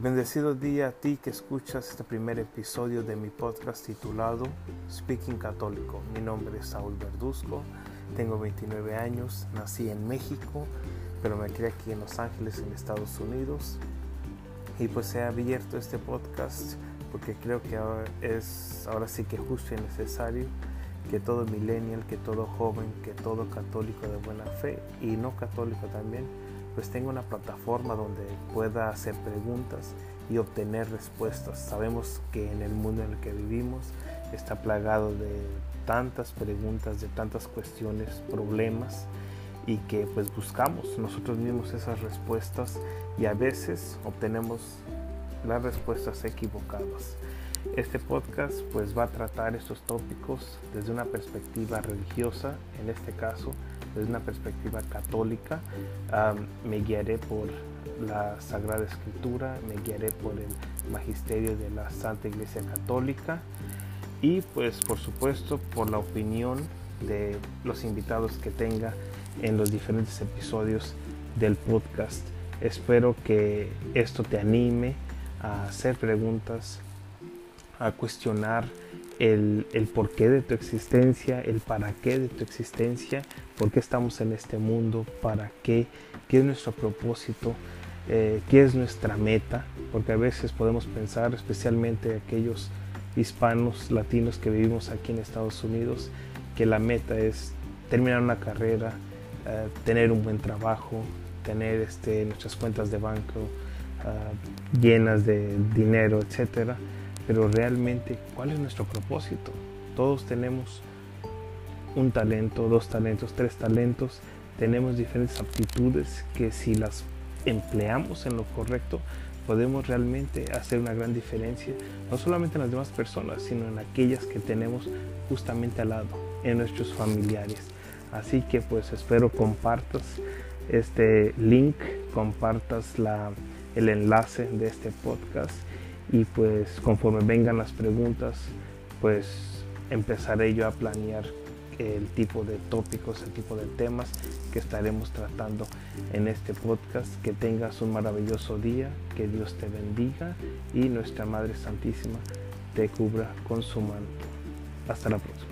Bendecido día a ti que escuchas este primer episodio de mi podcast titulado Speaking Católico. Mi nombre es Saúl Verduzco, tengo 29 años, nací en México, pero me crié aquí en Los Ángeles, en Estados Unidos. Y pues he abierto este podcast porque creo que ahora es ahora sí que justo y necesario que todo millennial, que todo joven, que todo católico de buena fe y no católico también pues tenga una plataforma donde pueda hacer preguntas y obtener respuestas. Sabemos que en el mundo en el que vivimos está plagado de tantas preguntas, de tantas cuestiones, problemas y que pues buscamos nosotros mismos esas respuestas y a veces obtenemos las respuestas equivocadas. Este podcast pues va a tratar estos tópicos desde una perspectiva religiosa, en este caso desde una perspectiva católica. me guiaré por la Sagrada Escritura, me guiaré por el magisterio de la Santa Iglesia Católica y pues por supuesto por la opinión de los invitados que tenga en los diferentes episodios del podcast. Espero que esto te anime a hacer preguntas, a cuestionar el, porqué de tu existencia, el para qué de tu existencia, por qué estamos en este mundo, para qué, qué es nuestro propósito, eh, qué es nuestra meta, porque a veces podemos pensar, especialmente aquellos hispanos, latinos que vivimos aquí en Estados Unidos, que la meta es terminar una carrera, eh, tener un buen trabajo, tener este, nuestras cuentas de banco ah, llenas de dinero, etcétera pero realmente, ¿cuál es nuestro propósito? Todos tenemos un talento, dos talentos, tres talentos, tenemos diferentes aptitudes que si las empleamos en lo correcto, podemos realmente hacer una gran diferencia, no solamente en las demás personas, sino en aquellas que tenemos justamente al lado, en nuestros familiares. Así que pues espero compartas este link, compartas la, el enlace de este podcast y pues conforme vengan las preguntas pues empezaré yo a planear el tipo de tópicos, el tipo de temas que estaremos tratando en este podcast. Que tengas un maravilloso día, que Dios te bendiga y nuestra Madre Santísima te cubra con su manto. Hasta la próxima.